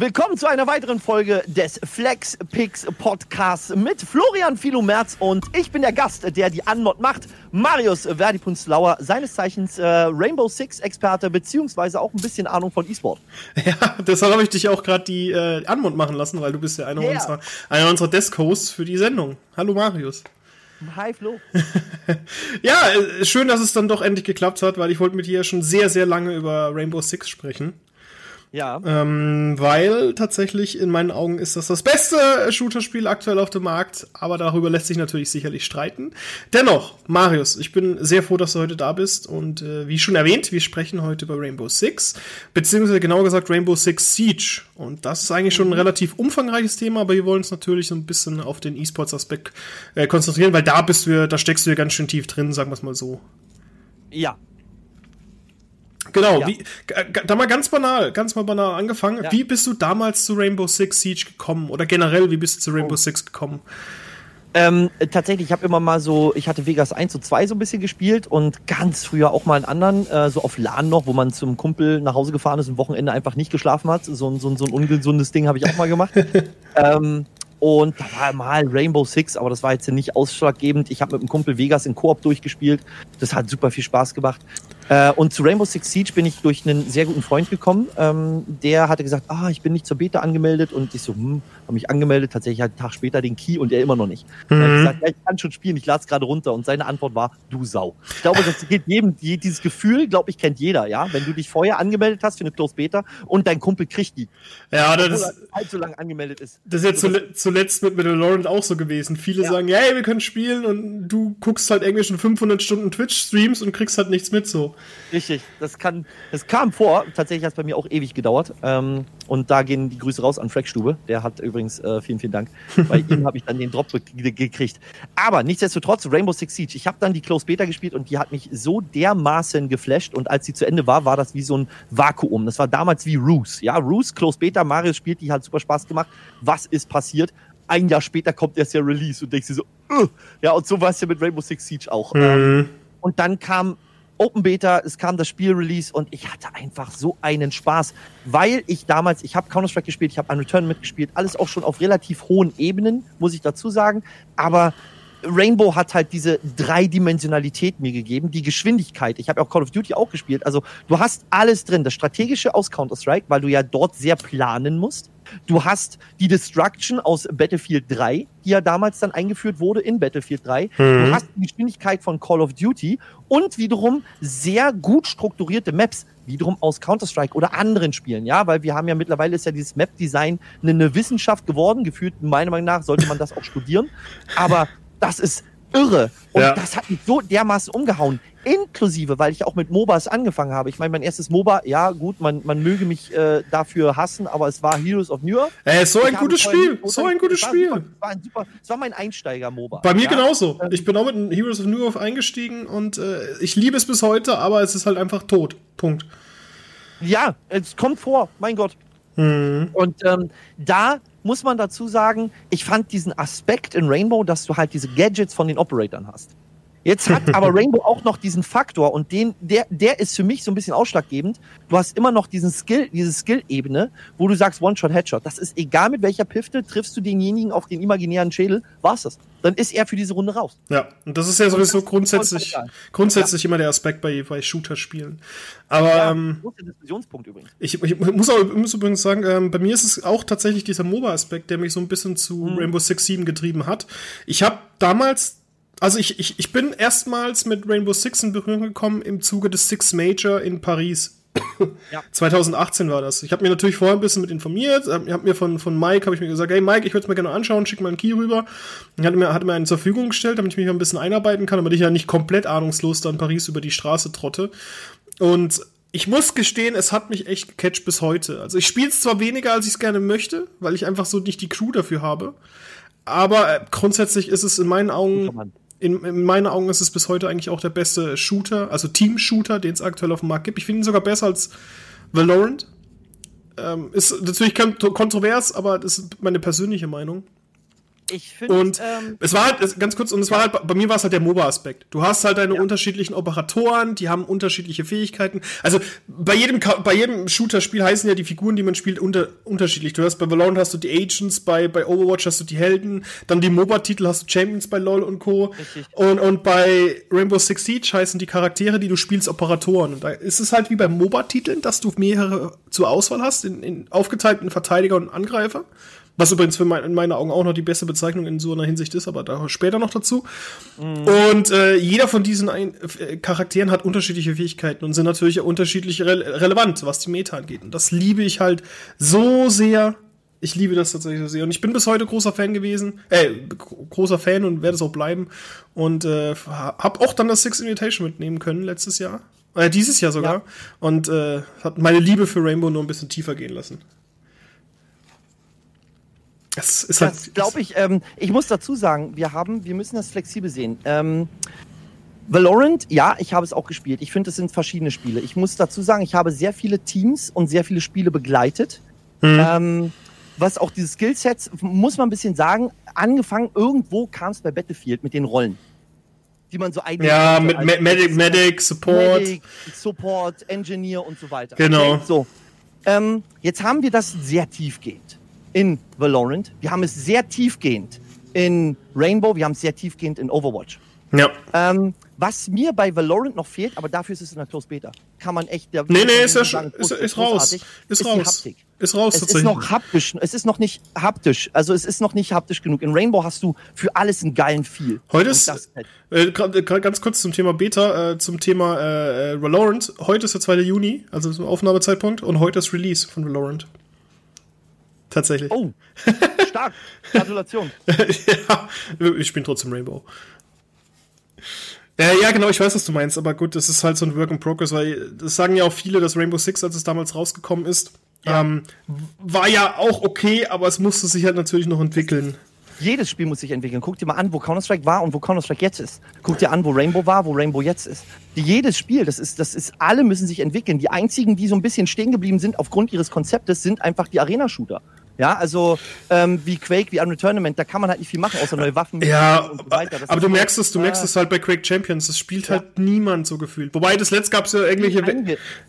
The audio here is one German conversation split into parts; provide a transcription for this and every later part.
Willkommen zu einer weiteren Folge des Flex Picks Podcasts mit Florian Filomerz und ich bin der Gast, der die Anmod macht. Marius Verdipunslauer, seines Zeichens äh, Rainbow Six Experte beziehungsweise auch ein bisschen Ahnung von E-Sport. Ja, deshalb habe ich dich auch gerade die äh, Anmod machen lassen, weil du bist ja einer yeah. unserer, einer unserer Desk-Hosts für die Sendung. Hallo Marius. Hi Flo. ja, äh, schön, dass es dann doch endlich geklappt hat, weil ich wollte mit dir ja schon sehr, sehr lange über Rainbow Six sprechen. Ja. Ähm, weil tatsächlich in meinen Augen ist das das beste Shooter-Spiel aktuell auf dem Markt, aber darüber lässt sich natürlich sicherlich streiten. Dennoch, Marius, ich bin sehr froh, dass du heute da bist und äh, wie schon erwähnt, wir sprechen heute über Rainbow Six, beziehungsweise genauer gesagt Rainbow Six Siege. Und das ist eigentlich schon ein mhm. relativ umfangreiches Thema, aber wir wollen uns natürlich so ein bisschen auf den E-Sports-Aspekt äh, konzentrieren, weil da bist du, da steckst du ja ganz schön tief drin, sagen wir es mal so. Ja, Genau, ja. wie, da mal ganz banal, ganz mal banal angefangen. Ja. Wie bist du damals zu Rainbow Six Siege gekommen? Oder generell, wie bist du zu Rainbow oh. Six gekommen? Ähm, tatsächlich, ich habe immer mal so, ich hatte Vegas 1 und 2 so ein bisschen gespielt und ganz früher auch mal einen anderen, äh, so auf LAN noch, wo man zum Kumpel nach Hause gefahren ist und Wochenende einfach nicht geschlafen hat. So, so, so ein ungesundes Ding habe ich auch mal gemacht. ähm, und da war mal Rainbow Six, aber das war jetzt nicht ausschlaggebend. Ich habe mit einem Kumpel Vegas in Koop durchgespielt. Das hat super viel Spaß gemacht. Äh, und zu Rainbow Six Siege bin ich durch einen sehr guten Freund gekommen. Ähm, der hatte gesagt, ah, ich bin nicht zur Beta angemeldet. Und ich so, hm, habe mich angemeldet. Tatsächlich halt einen Tag später den Key und er immer noch nicht. Mhm. Er hat gesagt, ja, ich kann schon spielen, ich lade es gerade runter. Und seine Antwort war, du Sau. Ich glaube, das geht jedem, dieses Gefühl, glaube ich, kennt jeder, ja. Wenn du dich vorher angemeldet hast für eine Close Beta und dein Kumpel kriegt die. Ja, das ist so lange angemeldet ist. Das ist jetzt so zuletzt mit, mit Laurent auch so gewesen. Viele ja. sagen, hey, wir können spielen und du guckst halt irgendwie schon 500 Stunden Twitch-Streams und kriegst halt nichts mit so. Richtig, das kann, das kam vor. Tatsächlich hat es bei mir auch ewig gedauert. Ähm, und da gehen die Grüße raus an Frackstube. Der hat übrigens äh, vielen, vielen Dank. Bei ihm habe ich dann den Drop gekriegt. Aber nichtsdestotrotz, Rainbow Six Siege. Ich habe dann die Close Beta gespielt und die hat mich so dermaßen geflasht. Und als sie zu Ende war, war das wie so ein Vakuum. Das war damals wie Ruse. Ja, Ruse, Close Beta, Mario spielt, die hat super Spaß gemacht. Was ist passiert? Ein Jahr später kommt erst der Release und denkst dir so, Ugh. ja, und so war es ja mit Rainbow Six Siege auch. Mhm. Ähm, und dann kam Open Beta, es kam das Spiel Release und ich hatte einfach so einen Spaß, weil ich damals, ich habe Counter-Strike gespielt, ich habe an Return mitgespielt, alles auch schon auf relativ hohen Ebenen, muss ich dazu sagen, aber Rainbow hat halt diese Dreidimensionalität mir gegeben, die Geschwindigkeit. Ich habe auch Call of Duty auch gespielt. Also du hast alles drin. Das Strategische aus Counter-Strike, weil du ja dort sehr planen musst. Du hast die Destruction aus Battlefield 3, die ja damals dann eingeführt wurde in Battlefield 3. Mhm. Du hast die Geschwindigkeit von Call of Duty und wiederum sehr gut strukturierte Maps, wiederum aus Counter-Strike oder anderen Spielen, ja, weil wir haben ja mittlerweile ist ja dieses Map-Design eine Wissenschaft geworden, gefühlt meiner Meinung nach sollte man das auch studieren, aber das ist irre. Und ja. das hat mich so dermaßen umgehauen. Inklusive, weil ich auch mit MOBAs angefangen habe. Ich meine, mein erstes MOBA, ja gut, man, man möge mich äh, dafür hassen, aber es war Heroes of New York. Ey, so ein gutes Spiel, so ein gutes Spiel. Super, war ein super, es war mein Einsteiger-MOBA. Bei mir ja? genauso. Ähm, ich bin auch mit Heroes of New York eingestiegen und äh, ich liebe es bis heute, aber es ist halt einfach tot. Punkt. Ja, es kommt vor, mein Gott. Mhm. Und ähm, da muss man dazu sagen, ich fand diesen Aspekt in Rainbow, dass du halt diese Gadgets von den Operatoren hast. Jetzt hat aber Rainbow auch noch diesen Faktor und den, der, der ist für mich so ein bisschen ausschlaggebend. Du hast immer noch diesen Skill, diese Skill-Ebene, wo du sagst One-Shot, Headshot. Das ist egal mit welcher Pifte, triffst du denjenigen auf den imaginären Schädel, war's das. Dann ist er für diese Runde raus. Ja, und das ist ja sowieso grundsätzlich, grundsätzlich ja. immer der Aspekt bei, bei Shooter-Spielen. Aber, ja, ähm, Diskussionspunkt übrigens. Ich, ich muss auch muss übrigens sagen, ähm, bei mir ist es auch tatsächlich dieser MOBA-Aspekt, der mich so ein bisschen zu mhm. Rainbow Six Siege getrieben hat. Ich habe damals also ich, ich, ich bin erstmals mit Rainbow Six in Berührung gekommen im Zuge des Six Major in Paris. Ja. 2018 war das. Ich habe mir natürlich vorher ein bisschen mit informiert. Ich habe mir von, von Mike habe ich mir gesagt, hey Mike, ich würde es mir gerne anschauen, schick mal einen Key rüber. Und hat mir, hat mir einen zur Verfügung gestellt, damit ich mich ein bisschen einarbeiten kann, damit ich ja nicht komplett ahnungslos da in Paris über die Straße trotte. Und ich muss gestehen, es hat mich echt gecatcht bis heute. Also ich spiele es zwar weniger, als ich es gerne möchte, weil ich einfach so nicht die Crew dafür habe. Aber äh, grundsätzlich ist es in meinen Augen in, in meinen Augen ist es bis heute eigentlich auch der beste Shooter, also Team-Shooter, den es aktuell auf dem Markt gibt. Ich finde ihn sogar besser als Valorant. Ähm, ist natürlich kontrovers, aber das ist meine persönliche Meinung. Ich finde. Und ähm, es war halt, ganz kurz, und es war halt, bei mir war es halt der MOBA-Aspekt. Du hast halt deine ja. unterschiedlichen Operatoren, die haben unterschiedliche Fähigkeiten. Also bei jedem, bei jedem Shooter-Spiel heißen ja die Figuren, die man spielt, unter, unterschiedlich. Du hast bei Valorant hast du die Agents, bei, bei Overwatch hast du die Helden, dann die MOBA-Titel hast du Champions bei LOL und Co. Richtig. Und, und bei Rainbow Six Siege heißen die Charaktere, die du spielst, Operatoren. Und da ist es halt wie bei MOBA-Titeln, dass du mehrere zur Auswahl hast, in, in aufgeteilten Verteidiger und Angreifer. Was übrigens für mein, in meinen Augen auch noch die beste Bezeichnung in so einer Hinsicht ist, aber da später noch dazu. Mhm. Und äh, jeder von diesen ein, äh, Charakteren hat unterschiedliche Fähigkeiten und sind natürlich unterschiedlich re relevant, was die Meta angeht. Und das liebe ich halt so sehr. Ich liebe das tatsächlich so sehr. Und ich bin bis heute großer Fan gewesen, äh, großer Fan und werde es auch bleiben. Und äh, habe auch dann das Six Invitation mitnehmen können letztes Jahr. Äh, dieses Jahr sogar. Ja. Und äh, hat meine Liebe für Rainbow nur ein bisschen tiefer gehen lassen. Das ist halt. Das glaube ich. Ähm, ich muss dazu sagen, wir haben, wir müssen das flexibel sehen. Ähm, Valorant, ja, ich habe es auch gespielt. Ich finde, es sind verschiedene Spiele. Ich muss dazu sagen, ich habe sehr viele Teams und sehr viele Spiele begleitet. Mhm. Ähm, was auch diese Skillsets, muss man ein bisschen sagen, angefangen, irgendwo kam es bei Battlefield mit den Rollen. Die man so eigentlich. Ja, mit also Medic, Medic, Support. Medic, Support, Engineer und so weiter. Genau. Okay, so. Ähm, jetzt haben wir das sehr tiefgehend in Valorant. Wir haben es sehr tiefgehend in Rainbow. Wir haben es sehr tiefgehend in Overwatch. Ja. Ähm, was mir bei Valorant noch fehlt, aber dafür ist es in der Close Beta. Kann man echt. Der, nee, nee, ist ja schon. Ist, ist raus. Ist, raus. Ist raus, es ist noch haptisch. Es ist noch nicht haptisch. Also, es ist noch nicht haptisch genug. In Rainbow hast du für alles einen geilen Feel. Heute ist. Halt äh, ganz kurz zum Thema Beta, äh, zum Thema äh, äh Valorant. Heute ist der 2. Juni, also zum Aufnahmezeitpunkt, und heute ist Release von Valorant. Tatsächlich. Oh, stark. Gratulation. ja, ich bin trotzdem Rainbow. Äh, ja, genau, ich weiß, was du meinst, aber gut, das ist halt so ein Work in Progress, weil das sagen ja auch viele, dass Rainbow Six, als es damals rausgekommen ist, ja. Ähm, war ja auch okay, aber es musste sich halt natürlich noch entwickeln. Jedes Spiel muss sich entwickeln. Guck dir mal an, wo Counter-Strike war und wo Counter-Strike jetzt ist. Guck dir an, wo Rainbow war, wo Rainbow jetzt ist. Jedes Spiel, das ist, das ist, alle müssen sich entwickeln. Die einzigen, die so ein bisschen stehen geblieben sind aufgrund ihres Konzeptes, sind einfach die Arena-Shooter. Ja, also ähm, wie Quake, wie Unreal Tournament, da kann man halt nicht viel machen, außer neue Waffen. Ja, und so weiter. aber du merkst es, du merkst es halt bei Quake Champions, das spielt ja. halt niemand so gefühlt. Wobei das letzte gab es ja irgendwelche.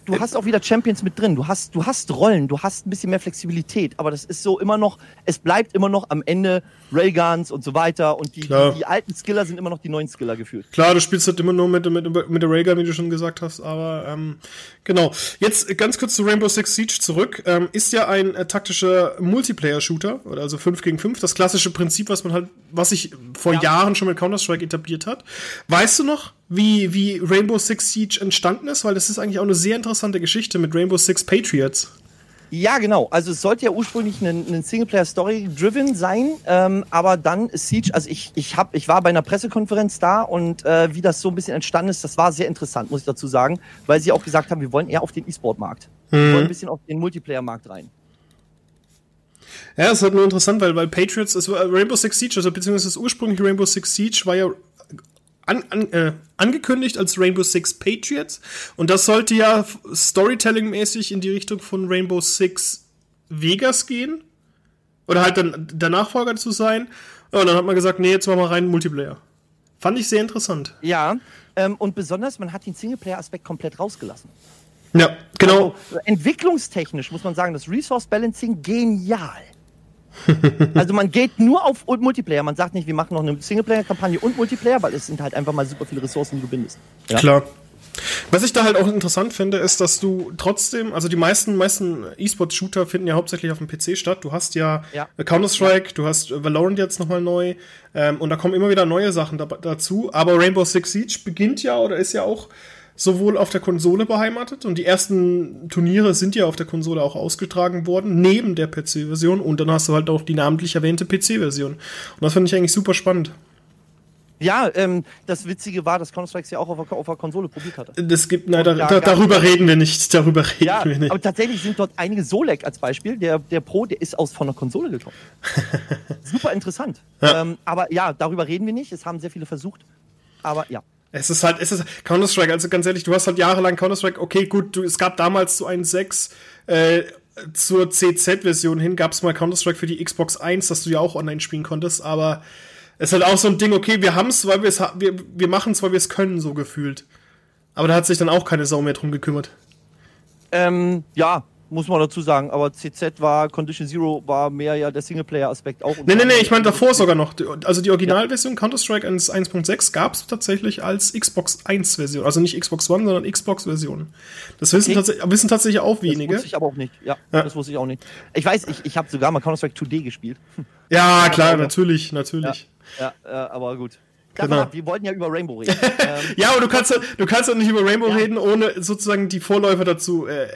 Du hast auch wieder Champions mit drin, du hast, du hast Rollen, du hast ein bisschen mehr Flexibilität, aber das ist so immer noch, es bleibt immer noch am Ende Railguns und so weiter und die, die, die, alten Skiller sind immer noch die neuen Skiller gefühlt. Klar, du spielst halt immer nur mit, mit, mit der Railgun, wie du schon gesagt hast, aber ähm, genau. Jetzt ganz kurz zu Rainbow Six Siege zurück. Ähm, ist ja ein äh, taktischer Multiplayer-Shooter oder also 5 gegen 5, das klassische Prinzip, was man halt, was sich vor ja. Jahren schon mit Counter-Strike etabliert hat. Weißt du noch, wie, wie Rainbow Six Siege entstanden ist? Weil das ist eigentlich auch eine sehr interessante Geschichte mit Rainbow Six Patriots. Ja, genau. Also es sollte ja ursprünglich ein, ein Singleplayer-Story-driven sein, ähm, aber dann Siege, also ich, ich, hab, ich war bei einer Pressekonferenz da und äh, wie das so ein bisschen entstanden ist, das war sehr interessant, muss ich dazu sagen, weil sie auch gesagt haben, wir wollen eher auf den E-Sport-Markt. Mhm. Wir wollen ein bisschen auf den Multiplayer-Markt rein. Ja, es ist halt nur interessant, weil, weil Patriots, es war Rainbow Six Siege, also beziehungsweise das ursprüngliche Rainbow Six Siege war ja an, an, äh, angekündigt als Rainbow Six Patriots. Und das sollte ja Storytelling-mäßig in die Richtung von Rainbow Six Vegas gehen. Oder halt dann der Nachfolger zu sein. Und dann hat man gesagt, nee, jetzt machen wir rein Multiplayer. Fand ich sehr interessant. Ja, ähm, und besonders, man hat den Singleplayer-Aspekt komplett rausgelassen. Ja, genau. Also, entwicklungstechnisch muss man sagen, das Resource Balancing genial also man geht nur auf Multiplayer. Man sagt nicht, wir machen noch eine Singleplayer-Kampagne und Multiplayer, weil es sind halt einfach mal super viele Ressourcen, die du bindest. Ja? Klar. Was ich da halt auch interessant finde, ist, dass du trotzdem, also die meisten, meisten E-Sport-Shooter finden ja hauptsächlich auf dem PC statt. Du hast ja, ja. Counter-Strike, ja. du hast Valorant jetzt nochmal neu ähm, und da kommen immer wieder neue Sachen da, dazu. Aber Rainbow Six Siege beginnt ja oder ist ja auch sowohl auf der Konsole beheimatet und die ersten Turniere sind ja auf der Konsole auch ausgetragen worden, neben der PC-Version und dann hast du halt auch die namentlich erwähnte PC-Version. Und das finde ich eigentlich super spannend. Ja, ähm, das Witzige war, dass Counter-Strike ja auch auf der, auf der, Konsole probiert hatte. Das gibt, nein, da, da, darüber reden wir nicht. Darüber reden ja, wir nicht. Aber tatsächlich sind dort einige Solek als Beispiel. Der, der Pro, der ist aus von der Konsole gekommen. Super interessant. Ja. Ähm, aber ja, darüber reden wir nicht. Es haben sehr viele versucht. Aber ja. Es ist halt, es ist Counter-Strike, also ganz ehrlich, du hast halt jahrelang Counter-Strike, okay, gut, du, es gab damals so einen 6, äh, zur CZ-Version hin gab es mal Counter-Strike für die Xbox 1, dass du ja auch online spielen konntest, aber es ist halt auch so ein Ding, okay, wir haben es, weil wir es wir, wir machen es, weil wir es können, so gefühlt. Aber da hat sich dann auch keine Sau mehr drum gekümmert. Ähm, ja, muss man dazu sagen. Aber CZ war, Condition Zero war mehr ja der Singleplayer-Aspekt auch. Nee, nee, nee, ich meine davor sogar noch. Also die Originalversion ja. Counter-Strike 1.6 gab es tatsächlich als Xbox 1-Version. Also nicht Xbox One, sondern Xbox-Version. Das wissen, okay. tats wissen, tatsächlich auch wenige. Das wusste ich aber auch nicht. Ja, ja. das wusste ich auch nicht. Ich weiß, ich, ich habe sogar mal Counter-Strike 2D gespielt. Ja, klar, natürlich, natürlich. Ja, ja, aber gut. Genau. Ab, wir wollten ja über Rainbow reden. ähm, ja, aber du kannst, du kannst doch nicht über Rainbow ja. reden, ohne sozusagen die Vorläufer dazu äh,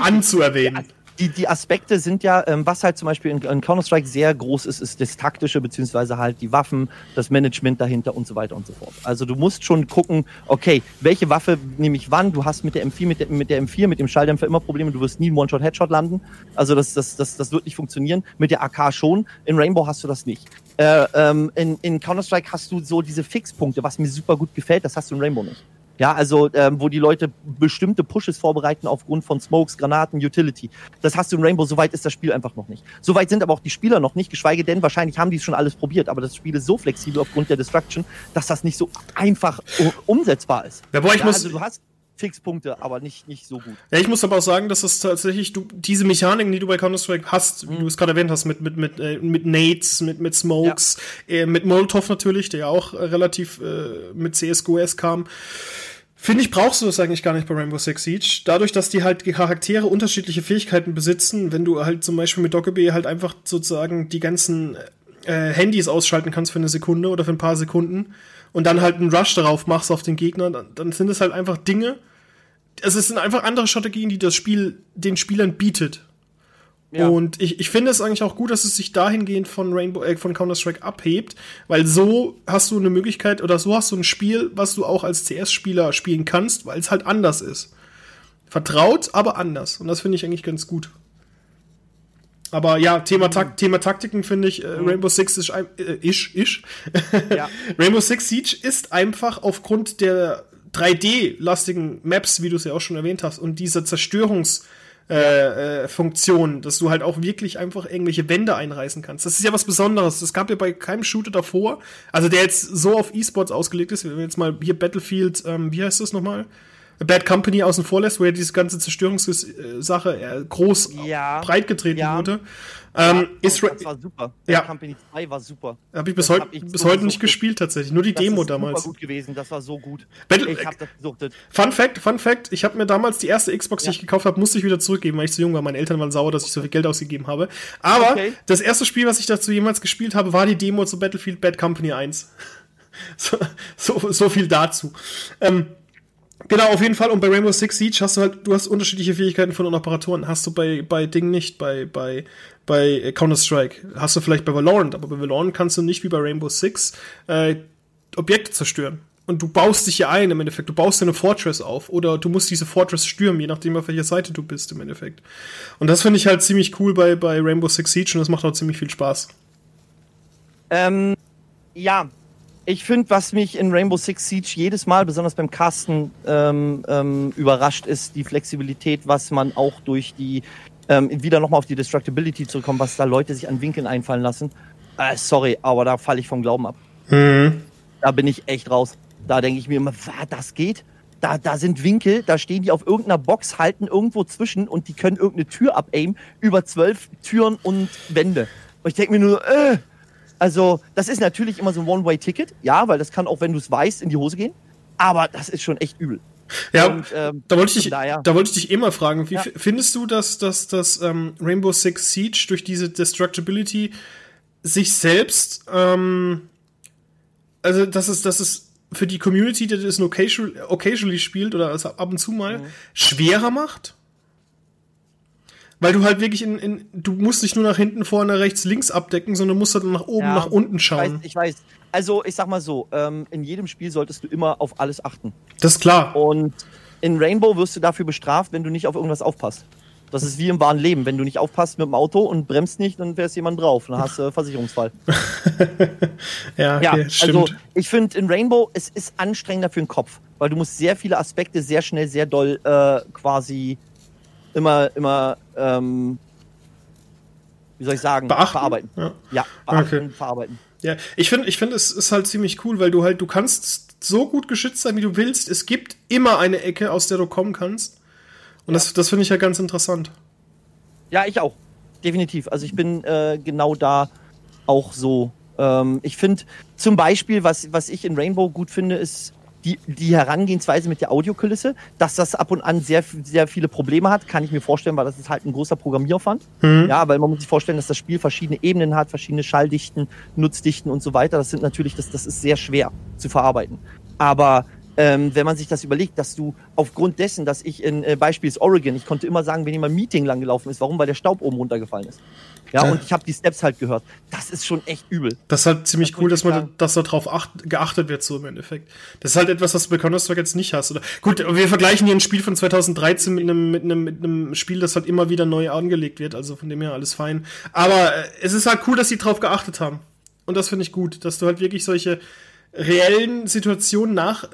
anzuerwähnen die, die Aspekte sind ja, ähm, was halt zum Beispiel in, in Counter-Strike sehr groß ist, ist das Taktische, beziehungsweise halt die Waffen, das Management dahinter und so weiter und so fort. Also du musst schon gucken, okay, welche Waffe nehme ich wann? Du hast mit der M4, mit der, mit der M4, mit dem Schalldämpfer immer Probleme, du wirst nie einen One-Shot-Headshot landen. Also das, das, das, das wird nicht funktionieren. Mit der AK schon. In Rainbow hast du das nicht. Äh, ähm, in, in Counter-Strike hast du so diese Fixpunkte, was mir super gut gefällt, das hast du in Rainbow nicht. Ja, also ähm, wo die Leute bestimmte Pushes vorbereiten aufgrund von Smokes, Granaten, Utility. Das hast du in Rainbow, soweit ist das Spiel einfach noch nicht. Soweit sind aber auch die Spieler noch nicht, geschweige denn, wahrscheinlich haben die es schon alles probiert, aber das Spiel ist so flexibel aufgrund der Destruction, dass das nicht so einfach umsetzbar ist. Ja, boah, ich ja, muss, also du hast Fixpunkte, aber nicht, nicht so gut. Ja, ich muss aber auch sagen, dass das tatsächlich, du, diese Mechaniken, die du bei Counter-Strike hast, wie mhm. du es gerade erwähnt hast, mit, mit, mit, äh, mit Nades, mit, mit Smokes, ja. äh, mit Molotov natürlich, der ja auch äh, relativ äh, mit CSGOS kam, Finde ich, brauchst du das eigentlich gar nicht bei Rainbow Six Siege. Dadurch, dass die halt die Charaktere unterschiedliche Fähigkeiten besitzen, wenn du halt zum Beispiel mit Dokkaebi halt einfach sozusagen die ganzen äh, Handys ausschalten kannst für eine Sekunde oder für ein paar Sekunden und dann halt einen Rush darauf machst auf den Gegner, dann, dann sind es halt einfach Dinge. Also es sind einfach andere Strategien, die das Spiel den Spielern bietet. Ja. Und ich, ich finde es eigentlich auch gut, dass es sich dahingehend von Rainbow, äh, von Counter-Strike abhebt, weil so hast du eine Möglichkeit oder so hast du ein Spiel, was du auch als CS-Spieler spielen kannst, weil es halt anders ist. Vertraut, aber anders. Und das finde ich eigentlich ganz gut. Aber ja, Thema, mhm. Tak Thema Taktiken finde ich, äh, mhm. Rainbow Six ist, äh, isch, isch. Ja. Rainbow Six Siege ist einfach aufgrund der 3D-lastigen Maps, wie du es ja auch schon erwähnt hast, und dieser Zerstörungs- äh, äh, Funktion, dass du halt auch wirklich einfach irgendwelche Wände einreißen kannst. Das ist ja was Besonderes. Das gab ja bei keinem Shooter davor, also der jetzt so auf E-Sports ausgelegt ist. Wenn wir jetzt mal hier Battlefield, ähm, wie heißt das nochmal? Bad Company außen vor lässt, wo ja diese ganze Zerstörungssache äh, groß ja, breit getreten ja. wurde. Ähm, ja, ist das war super. Ja. Company 2 war super. Habe ich bis, heut, ich bis heute nicht gespielt tatsächlich, nur die das Demo damals. Das war gut gewesen, das war so gut. Battle ich hab das gesuchtet. Fun Fact, Fun Fact, ich habe mir damals die erste Xbox, die ich gekauft habe, musste ich wieder zurückgeben, weil ich zu jung war. Meine Eltern waren sauer, dass ich so viel Geld ausgegeben habe. Aber okay. das erste Spiel, was ich dazu jemals gespielt habe, war die Demo zu Battlefield Bad Company 1. so, so, so viel dazu. Ähm, Genau, auf jeden Fall. Und bei Rainbow Six Siege hast du halt, du hast unterschiedliche Fähigkeiten von den Operatoren. Hast du bei, bei Ding nicht, bei, bei, bei Counter-Strike. Hast du vielleicht bei Valorant, aber bei Valorant kannst du nicht wie bei Rainbow Six äh, Objekte zerstören. Und du baust dich ja ein im Endeffekt. Du baust eine Fortress auf oder du musst diese Fortress stürmen, je nachdem, auf welcher Seite du bist im Endeffekt. Und das finde ich halt ziemlich cool bei, bei Rainbow Six Siege und das macht auch ziemlich viel Spaß. Ähm, ja, ich finde, was mich in Rainbow Six Siege jedes Mal, besonders beim Casten, ähm, ähm, überrascht, ist die Flexibilität, was man auch durch die, ähm, wieder nochmal auf die Destructibility zurückkommt, was da Leute sich an Winkeln einfallen lassen. Äh, sorry, aber da falle ich vom Glauben ab. Mhm. Da bin ich echt raus. Da denke ich mir immer, das geht? Da, da sind Winkel, da stehen die auf irgendeiner Box, halten irgendwo zwischen und die können irgendeine Tür abaimen über zwölf Türen und Wände. Und ich denke mir nur, äh, also, das ist natürlich immer so ein One-Way-Ticket, ja, weil das kann auch, wenn du es weißt, in die Hose gehen. Aber das ist schon echt übel. Ja, und, ähm, da wollte ich dich, da, da wollte ich dich immer fragen, wie ja. findest du, dass, dass, dass ähm, Rainbow Six Siege durch diese Destructibility sich selbst, ähm, also dass es, dass es für die Community, die das occasionally, occasionally spielt oder also ab und zu mal, mhm. schwerer macht? Weil du halt wirklich in, in, du musst nicht nur nach hinten, vorne, rechts, links abdecken, sondern musst halt nach oben, ja, nach unten schauen. Ich weiß, ich weiß. Also, ich sag mal so, ähm, in jedem Spiel solltest du immer auf alles achten. Das ist klar. Und in Rainbow wirst du dafür bestraft, wenn du nicht auf irgendwas aufpasst. Das ist wie im wahren Leben. Wenn du nicht aufpasst mit dem Auto und bremst nicht, dann fährst jemand drauf. Dann hast du äh, Versicherungsfall. ja, okay, ja, stimmt. Also ich finde in Rainbow, es ist anstrengender für den Kopf, weil du musst sehr viele Aspekte sehr schnell, sehr doll äh, quasi immer, immer, ähm, wie soll ich sagen, beachten? verarbeiten. Ja, ja beachten, okay. verarbeiten. Ja, ich finde, ich finde, es ist halt ziemlich cool, weil du halt, du kannst so gut geschützt sein, wie du willst. Es gibt immer eine Ecke, aus der du kommen kannst. Und ja. das, das finde ich ja ganz interessant. Ja, ich auch. Definitiv. Also ich bin äh, genau da auch so. Ähm, ich finde zum Beispiel, was, was ich in Rainbow gut finde, ist die, die Herangehensweise mit der Audiokulisse, dass das ab und an sehr, sehr viele Probleme hat, kann ich mir vorstellen, weil das ist halt ein großer Programmieraufwand. Mhm. Ja, weil man muss sich vorstellen, dass das Spiel verschiedene Ebenen hat, verschiedene Schalldichten, Nutzdichten und so weiter. Das sind natürlich, das, das ist sehr schwer zu verarbeiten. Aber ähm, wenn man sich das überlegt, dass du aufgrund dessen, dass ich in äh, Beispiel Oregon, ich konnte immer sagen, wenn jemand Meeting lang gelaufen ist, warum? Weil der Staub oben runtergefallen ist. Ja, ja. und ich habe die Steps halt gehört. Das ist schon echt übel. Das ist halt ziemlich das cool, dass man, dass darauf geachtet wird, so im Endeffekt. Das ist halt etwas, was du bei Counter-Strike jetzt nicht hast. Oder? Gut, wir vergleichen hier ein Spiel von 2013 mit einem, mit einem, mit einem Spiel, das halt immer wieder neu angelegt wird. Also von dem her alles fein. Aber äh, es ist halt cool, dass sie drauf geachtet haben. Und das finde ich gut, dass du halt wirklich solche reellen Situationen nach,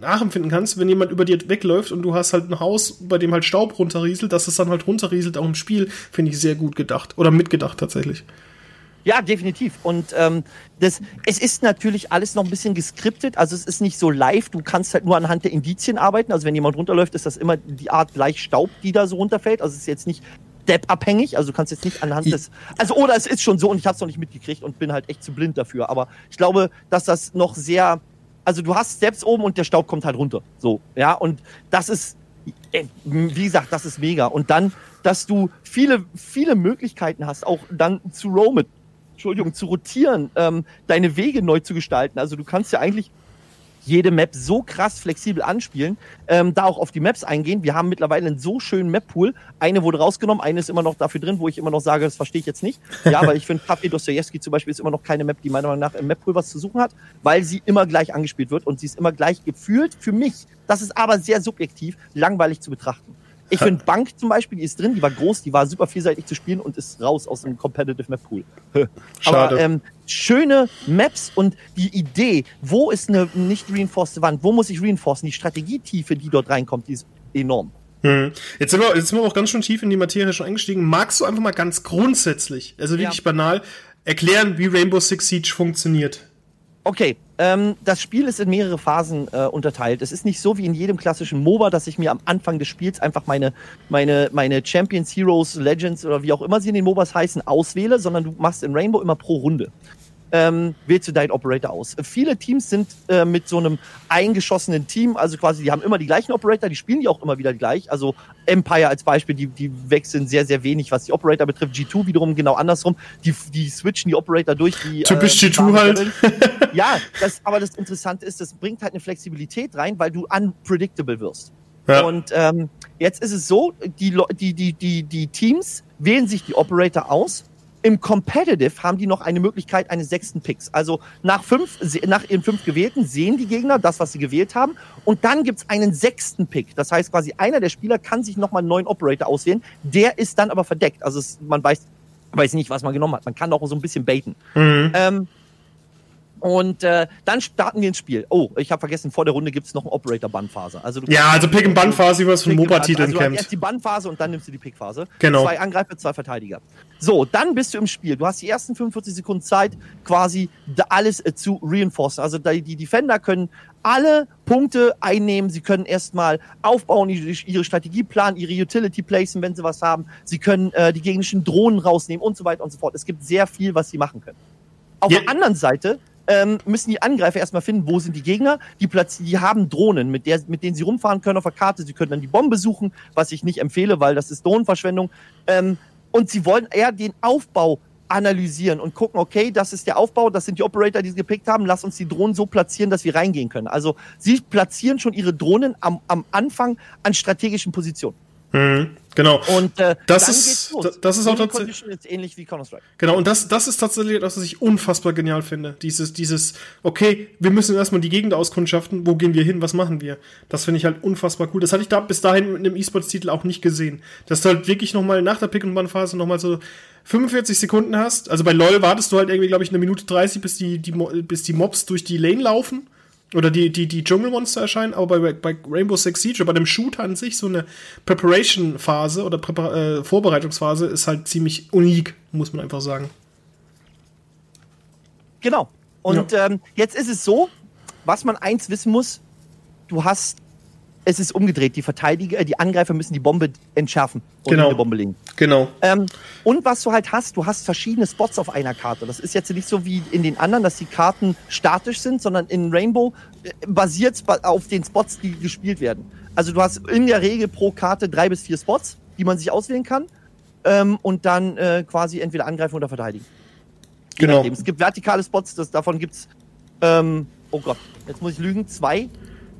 nachempfinden kannst, wenn jemand über dir wegläuft und du hast halt ein Haus, bei dem halt Staub runterrieselt, dass es dann halt runterrieselt auch im Spiel, finde ich sehr gut gedacht oder mitgedacht tatsächlich. Ja, definitiv. Und ähm, das, es ist natürlich alles noch ein bisschen geskriptet. Also es ist nicht so live. Du kannst halt nur anhand der Indizien arbeiten. Also wenn jemand runterläuft, ist das immer die Art gleich Staub, die da so runterfällt. Also es ist jetzt nicht Step-abhängig. Also du kannst jetzt nicht anhand des. Also, oder es ist schon so und ich habe es noch nicht mitgekriegt und bin halt echt zu blind dafür. Aber ich glaube, dass das noch sehr. Also du hast Steps oben und der Staub kommt halt runter. So, ja. Und das ist, wie gesagt, das ist mega. Und dann, dass du viele, viele Möglichkeiten hast, auch dann zu roamen. Entschuldigung, zu rotieren, ähm, deine Wege neu zu gestalten. Also du kannst ja eigentlich jede Map so krass flexibel anspielen, ähm, da auch auf die Maps eingehen. Wir haben mittlerweile einen so schönen Map-Pool. Eine wurde rausgenommen, eine ist immer noch dafür drin, wo ich immer noch sage, das verstehe ich jetzt nicht. Ja, aber ich finde, Kaffee Dostoevsky zum Beispiel ist immer noch keine Map, die meiner Meinung nach im Map-Pool was zu suchen hat, weil sie immer gleich angespielt wird und sie ist immer gleich gefühlt für mich. Das ist aber sehr subjektiv, langweilig zu betrachten. Ich finde Bank zum Beispiel, die ist drin, die war groß, die war super vielseitig zu spielen und ist raus aus dem Competitive Map Pool. Aber ähm, schöne Maps und die Idee, wo ist eine nicht reinforced Wand, wo muss ich reinforcen, die Strategietiefe, die dort reinkommt, die ist enorm. Hm. Jetzt, sind wir, jetzt sind wir auch ganz schön tief in die Materie schon eingestiegen. Magst du einfach mal ganz grundsätzlich, also wirklich ja. banal, erklären, wie Rainbow Six Siege funktioniert? Okay, ähm, das Spiel ist in mehrere Phasen äh, unterteilt. Es ist nicht so wie in jedem klassischen MOBA, dass ich mir am Anfang des Spiels einfach meine, meine, meine Champions, Heroes, Legends oder wie auch immer sie in den MOBAs heißen, auswähle, sondern du machst in Rainbow immer pro Runde ähm, wählst du deinen Operator aus. Viele Teams sind äh, mit so einem eingeschossenen Team, also quasi, die haben immer die gleichen Operator, die spielen die auch immer wieder gleich. Also Empire als Beispiel, die, die wechseln sehr, sehr wenig, was die Operator betrifft. G2 wiederum genau andersrum. Die, die switchen die Operator durch. Die, Typisch äh, G2 halt. ja, das, aber das Interessante ist, das bringt halt eine Flexibilität rein, weil du unpredictable wirst. Ja. Und ähm, jetzt ist es so, die, die, die, die, die Teams wählen sich die Operator aus im Competitive haben die noch eine Möglichkeit eines sechsten Picks. Also nach fünf, nach ihren fünf gewählten sehen die Gegner das, was sie gewählt haben. Und dann gibt's einen sechsten Pick. Das heißt quasi, einer der Spieler kann sich nochmal einen neuen Operator auswählen. Der ist dann aber verdeckt. Also es, man weiß, weiß nicht, was man genommen hat. Man kann auch so ein bisschen baiten. Mhm. Ähm, und äh, dann starten wir ins Spiel. Oh, ich habe vergessen, vor der Runde gibt es noch eine Operator-Bannphase. Also ja, also Pick-and-Bun-Phase, wie man es von MOBA-Titeln also kennt. Erst die Bannphase und dann nimmst du die Pick-Phase. Genau. Zwei Angreifer, zwei Verteidiger. So, dann bist du im Spiel. Du hast die ersten 45 Sekunden Zeit, quasi alles äh, zu reinforcen. Also die, die Defender können alle Punkte einnehmen. Sie können erstmal aufbauen, ihre Strategie planen, ihre Utility placen, wenn sie was haben. Sie können äh, die gegnerischen Drohnen rausnehmen und so weiter und so fort. Es gibt sehr viel, was sie machen können. Auf ja. der anderen Seite ähm, müssen die Angreifer erstmal finden, wo sind die Gegner. Die, Platz die haben Drohnen, mit, der, mit denen sie rumfahren können auf der Karte. Sie können dann die Bombe suchen, was ich nicht empfehle, weil das ist Drohnenverschwendung. Ähm, und sie wollen eher den Aufbau analysieren und gucken, okay, das ist der Aufbau, das sind die Operator, die sie gepickt haben, lass uns die Drohnen so platzieren, dass wir reingehen können. Also sie platzieren schon ihre Drohnen am, am Anfang an strategischen Positionen. Mhm, genau. Und äh, das ist das, das ist auch tatsächlich ist ähnlich wie Counter Strike. Genau. Und das das ist tatsächlich das, was ich unfassbar genial finde. Dieses dieses okay, wir müssen erstmal die Gegend auskundschaften. Wo gehen wir hin? Was machen wir? Das finde ich halt unfassbar cool. Das hatte ich da bis dahin mit einem E-Sports-Titel auch nicht gesehen. Dass du halt wirklich noch mal nach der Pick and Ban Phase noch mal so 45 Sekunden hast. Also bei LoL wartest du halt irgendwie glaube ich eine Minute 30, bis die, die bis die Mobs durch die Lane laufen oder die, die, die Dschungelmonster erscheinen, aber bei, bei Rainbow Six Siege, bei dem Shooter an sich, so eine Preparation-Phase oder Präpar äh, Vorbereitungsphase ist halt ziemlich unik, muss man einfach sagen. Genau. Und ja. ähm, jetzt ist es so, was man eins wissen muss, du hast es ist umgedreht. Die Verteidiger, äh, die Angreifer müssen die Bombe entschärfen und genau. eine Bombe legen. Genau. Ähm, und was du halt hast, du hast verschiedene Spots auf einer Karte. Das ist jetzt nicht so wie in den anderen, dass die Karten statisch sind, sondern in Rainbow äh, basiert es auf den Spots, die gespielt werden. Also du hast in der Regel pro Karte drei bis vier Spots, die man sich auswählen kann ähm, und dann äh, quasi entweder angreifen oder verteidigen. Genau. Es gibt vertikale Spots, das, davon gibt's ähm, oh Gott, jetzt muss ich lügen, zwei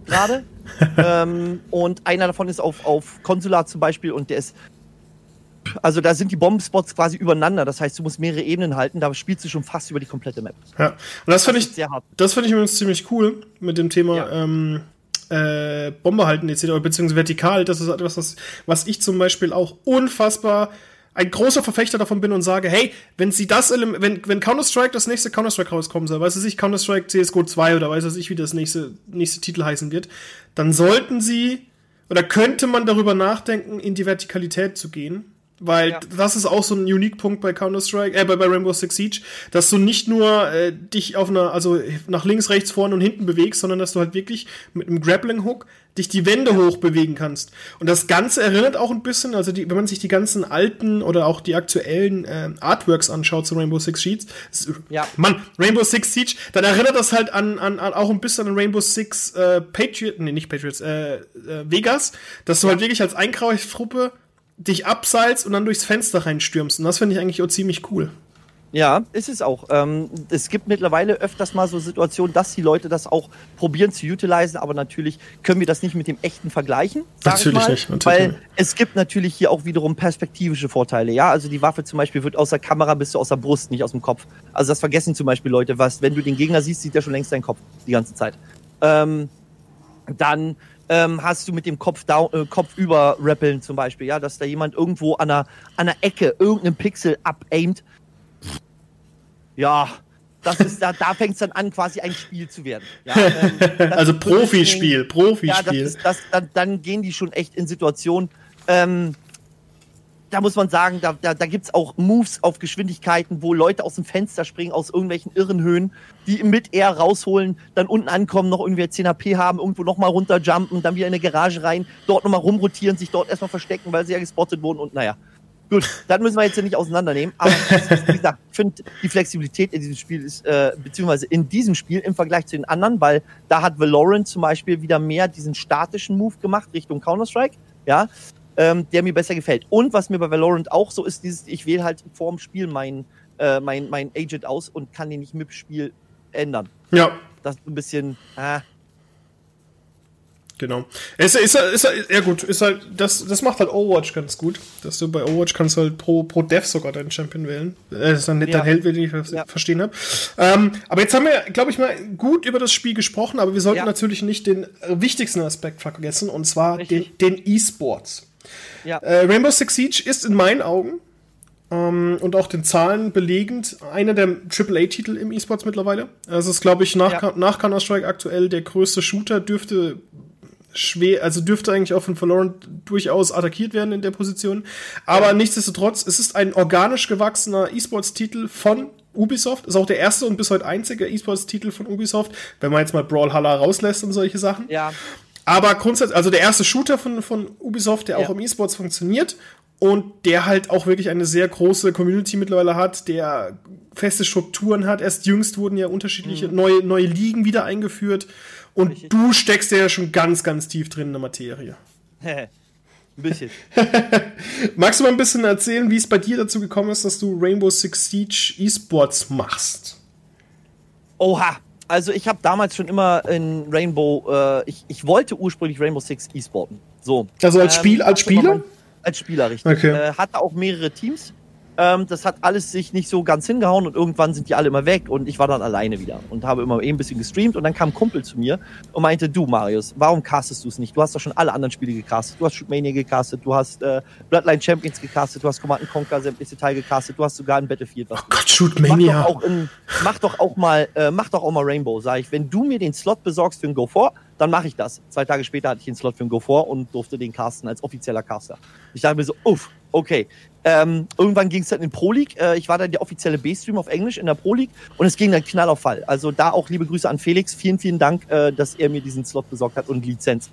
gerade. ähm, und einer davon ist auf, auf Konsulat zum Beispiel und der ist. Also da sind die Bombenspots quasi übereinander. Das heißt, du musst mehrere Ebenen halten. Da spielst du schon fast über die komplette Map. Ja, und das, das finde ich, sehr hart. das finde ich übrigens ziemlich cool mit dem Thema ja. ähm, äh, Bombe halten etc. beziehungsweise vertikal. Das ist etwas, was, was ich zum Beispiel auch unfassbar ein großer Verfechter davon bin und sage, hey, wenn sie das wenn, wenn Counter-Strike das nächste Counter-Strike rauskommen soll, weiß es nicht, Counter-Strike CSGO 2 oder weiß es nicht, wie das nächste, nächste Titel heißen wird, dann sollten sie oder könnte man darüber nachdenken, in die Vertikalität zu gehen weil ja. das ist auch so ein Unique-Punkt bei Counter-Strike, äh, bei, bei Rainbow Six Siege, dass du nicht nur äh, dich auf einer, also nach links, rechts, vorne und hinten bewegst, sondern dass du halt wirklich mit einem Grappling-Hook dich die Wände ja. hoch bewegen kannst. Und das Ganze erinnert auch ein bisschen, also die, wenn man sich die ganzen alten oder auch die aktuellen äh, Artworks anschaut zu Rainbow Six Siege, ja. Mann, Rainbow Six Siege, dann erinnert das halt an, an, an auch ein bisschen an Rainbow Six äh, Patriot, nee, nicht Patriots, äh, äh, Vegas, dass du ja. halt wirklich als Einkauftruppe dich abseilst und dann durchs Fenster reinstürmst. Und das finde ich eigentlich auch ziemlich cool. Ja, ist es auch. Ähm, es gibt mittlerweile öfters mal so Situationen, dass die Leute das auch probieren zu utilisen, aber natürlich können wir das nicht mit dem echten vergleichen. natürlich mal, nicht. Natürlich weil nicht. es gibt natürlich hier auch wiederum perspektivische Vorteile. Ja, also die Waffe zum Beispiel wird aus der Kamera bis aus der Brust, nicht aus dem Kopf. Also das vergessen zum Beispiel Leute, was, wenn du den Gegner siehst, sieht er schon längst deinen Kopf die ganze Zeit. Ähm, dann ähm, hast du mit dem Kopf, down, äh, Kopf über rappeln zum Beispiel, ja, dass da jemand irgendwo an einer, an einer Ecke irgendeinen Pixel abaimt. Ja, das ist, da, da fängt es dann an, quasi ein Spiel zu werden. Ja, ähm, also Profispiel, Profispiel. Ja, das ist, das, dann, dann, gehen die schon echt in Situationen, ähm, da muss man sagen, da, da, da gibt es auch Moves auf Geschwindigkeiten, wo Leute aus dem Fenster springen, aus irgendwelchen irren Höhen, die mit Air rausholen, dann unten ankommen, noch irgendwie 10 HP haben, irgendwo nochmal runterjumpen, dann wieder in eine Garage rein, dort nochmal rumrotieren, sich dort erstmal verstecken, weil sie ja gespottet wurden und naja. Gut, das müssen wir jetzt ja nicht auseinandernehmen. Aber wie gesagt, ich finde, die Flexibilität in diesem Spiel ist, äh, beziehungsweise in diesem Spiel im Vergleich zu den anderen, weil da hat Valorant zum Beispiel wieder mehr diesen statischen Move gemacht Richtung Counter-Strike. Ja, ähm, der mir besser gefällt. Und was mir bei Valorant auch so ist, dieses, ich wähle halt vor dem Spiel mein, äh, mein, mein Agent aus und kann den nicht mit dem Spiel ändern. Ja. Das ist ein bisschen, äh, Genau. Ist, ist, ist, ist, ja gut, ist halt, das, das macht halt Overwatch ganz gut. Dass du bei Overwatch kannst du halt pro, pro Dev sogar deinen Champion wählen. Das ist dann nicht ja. dein Held, wenn ich das ja. verstehen habe. Ähm, aber jetzt haben wir, glaube ich, mal gut über das Spiel gesprochen, aber wir sollten ja. natürlich nicht den wichtigsten Aspekt vergessen, und zwar Richtig. den E-Sports. Ja. Äh, Rainbow Six Siege ist in meinen Augen ähm, und auch den Zahlen belegend einer der AAA-Titel im E-Sports mittlerweile. Also ist, glaube ich, nach, ja. nach Counter-Strike aktuell der größte Shooter, dürfte schwer, also dürfte eigentlich auch von Valorant durchaus attackiert werden in der Position. Aber ja. nichtsdestotrotz, es ist ein organisch gewachsener E-Sports-Titel von Ubisoft. Ist auch der erste und bis heute einzige E-Sports-Titel von Ubisoft, wenn man jetzt mal Brawlhalla rauslässt und solche Sachen. Ja. Aber grundsätzlich, also der erste Shooter von, von Ubisoft, der ja. auch im E-Sports funktioniert und der halt auch wirklich eine sehr große Community mittlerweile hat, der feste Strukturen hat. Erst jüngst wurden ja unterschiedliche mhm. neue, neue Ligen wieder eingeführt und Richtig. du steckst ja schon ganz, ganz tief drin in der Materie. ein bisschen. Magst du mal ein bisschen erzählen, wie es bei dir dazu gekommen ist, dass du Rainbow Six Siege E-Sports machst? Oha, also ich habe damals schon immer in Rainbow, äh, ich, ich wollte ursprünglich Rainbow Six e-sporten. So. Also als Spiel, ähm, als Spieler? als Spieler, richtig. Okay. Äh, hatte auch mehrere Teams. Ähm, das hat alles sich nicht so ganz hingehauen und irgendwann sind die alle immer weg und ich war dann alleine wieder und habe immer eben ein bisschen gestreamt und dann kam ein Kumpel zu mir und meinte, du Marius, warum castest du es nicht? Du hast doch schon alle anderen Spiele gecastet. Du hast Shootmania gecastet, du hast äh, Bloodline Champions gecastet, du hast Command Conquer sämtliche Teil gecastet, du hast sogar ein Battlefield was. Oh Gott, Shootmania. Mach doch auch, in, mach doch auch mal, äh, mach doch auch mal Rainbow, sag ich. Wenn du mir den Slot besorgst für ein Go 4, dann mache ich das. Zwei Tage später hatte ich den Slot für ein Go 4 und durfte den casten als offizieller Caster. Ich dachte mir so, uff, okay. Ähm, irgendwann ging es dann in Pro League. Äh, ich war dann der offizielle B-Stream auf Englisch in der Pro League und es ging dann knall auf Fall. Also da auch liebe Grüße an Felix. Vielen, vielen Dank, äh, dass er mir diesen Slot besorgt hat und Lizenz.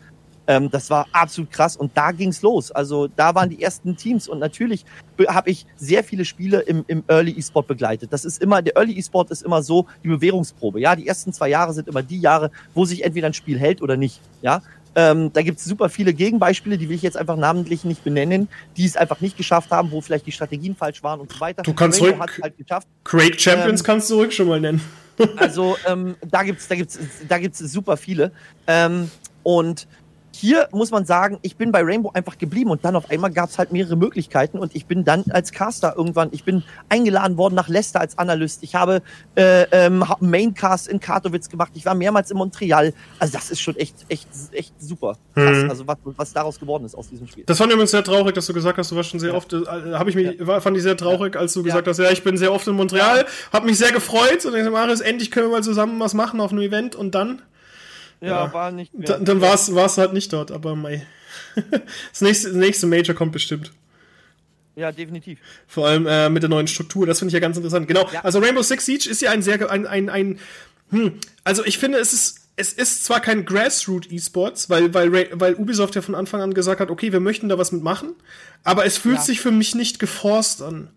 Ähm, das war absolut krass und da ging's los. Also da waren die ersten Teams und natürlich habe ich sehr viele Spiele im, im Early E-Sport begleitet. Das ist immer, der Early E-Sport ist immer so die Bewährungsprobe. Ja, die ersten zwei Jahre sind immer die Jahre, wo sich entweder ein Spiel hält oder nicht. Ja, ähm, da gibt es super viele Gegenbeispiele, die will ich jetzt einfach namentlich nicht benennen, die es einfach nicht geschafft haben, wo vielleicht die Strategien falsch waren und so weiter. Du kannst ruhig halt geschafft. Great Champions ähm, kannst du ruhig schon mal nennen. also ähm, da gibt's, da gibt's, da gibt's super viele. Ähm, und hier muss man sagen, ich bin bei Rainbow einfach geblieben und dann auf einmal gab es halt mehrere Möglichkeiten und ich bin dann als Caster irgendwann, ich bin eingeladen worden nach Leicester als Analyst. Ich habe äh, ähm, Maincast in Katowice gemacht. Ich war mehrmals in Montreal. Also das ist schon echt, echt, echt super. Krass, mhm. Also was, was daraus geworden ist aus diesem Spiel. Das fand ich übrigens sehr traurig, dass du gesagt hast, du warst schon sehr ja. oft, äh, habe ich mich, ja. fand ich sehr traurig, als du ja. gesagt hast, ja, ich bin sehr oft in Montreal, habe mich sehr gefreut und ich dachte, Marius, endlich können wir mal zusammen was machen auf einem Event und dann ja, war nicht mehr. Dann, dann war es halt nicht dort, aber mei. das, nächste, das nächste Major kommt bestimmt. Ja, definitiv. Vor allem äh, mit der neuen Struktur, das finde ich ja ganz interessant. Genau, ja. also Rainbow Six Siege ist ja ein sehr, ein, ein, ein hm, also ich finde, es ist, es ist zwar kein Grassroot E-Sports, weil, weil, weil Ubisoft ja von Anfang an gesagt hat, okay, wir möchten da was mitmachen, aber es fühlt ja. sich für mich nicht geforst an.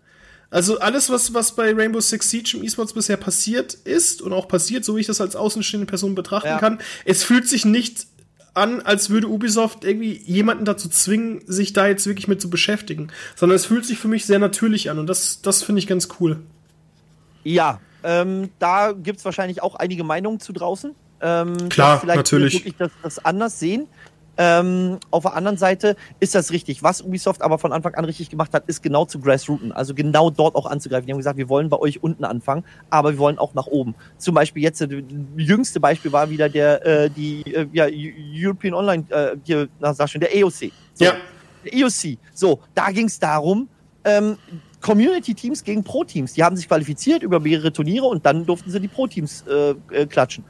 Also alles, was, was bei Rainbow Six Siege im E-Sports bisher passiert ist und auch passiert, so wie ich das als außenstehende Person betrachten ja. kann, es fühlt sich nicht an, als würde Ubisoft irgendwie jemanden dazu zwingen, sich da jetzt wirklich mit zu beschäftigen, sondern es fühlt sich für mich sehr natürlich an und das, das finde ich ganz cool. Ja, ähm, da gibt's wahrscheinlich auch einige Meinungen zu draußen. Ähm, Klar, vielleicht natürlich. Wirklich das, das anders sehen. Ähm, auf der anderen Seite ist das richtig. Was Ubisoft aber von Anfang an richtig gemacht hat, ist genau zu Grassrooten, also genau dort auch anzugreifen. Die haben gesagt, wir wollen bei euch unten anfangen, aber wir wollen auch nach oben. Zum Beispiel jetzt, das äh, jüngste Beispiel war wieder der, äh, die, äh, ja, European Online, äh, hier, na, sag schon, der EOC. So, ja. Der EOC. So, da ging es darum, ähm, Community-Teams gegen Pro-Teams. Die haben sich qualifiziert über mehrere Turniere und dann durften sie die Pro-Teams äh, äh, klatschen.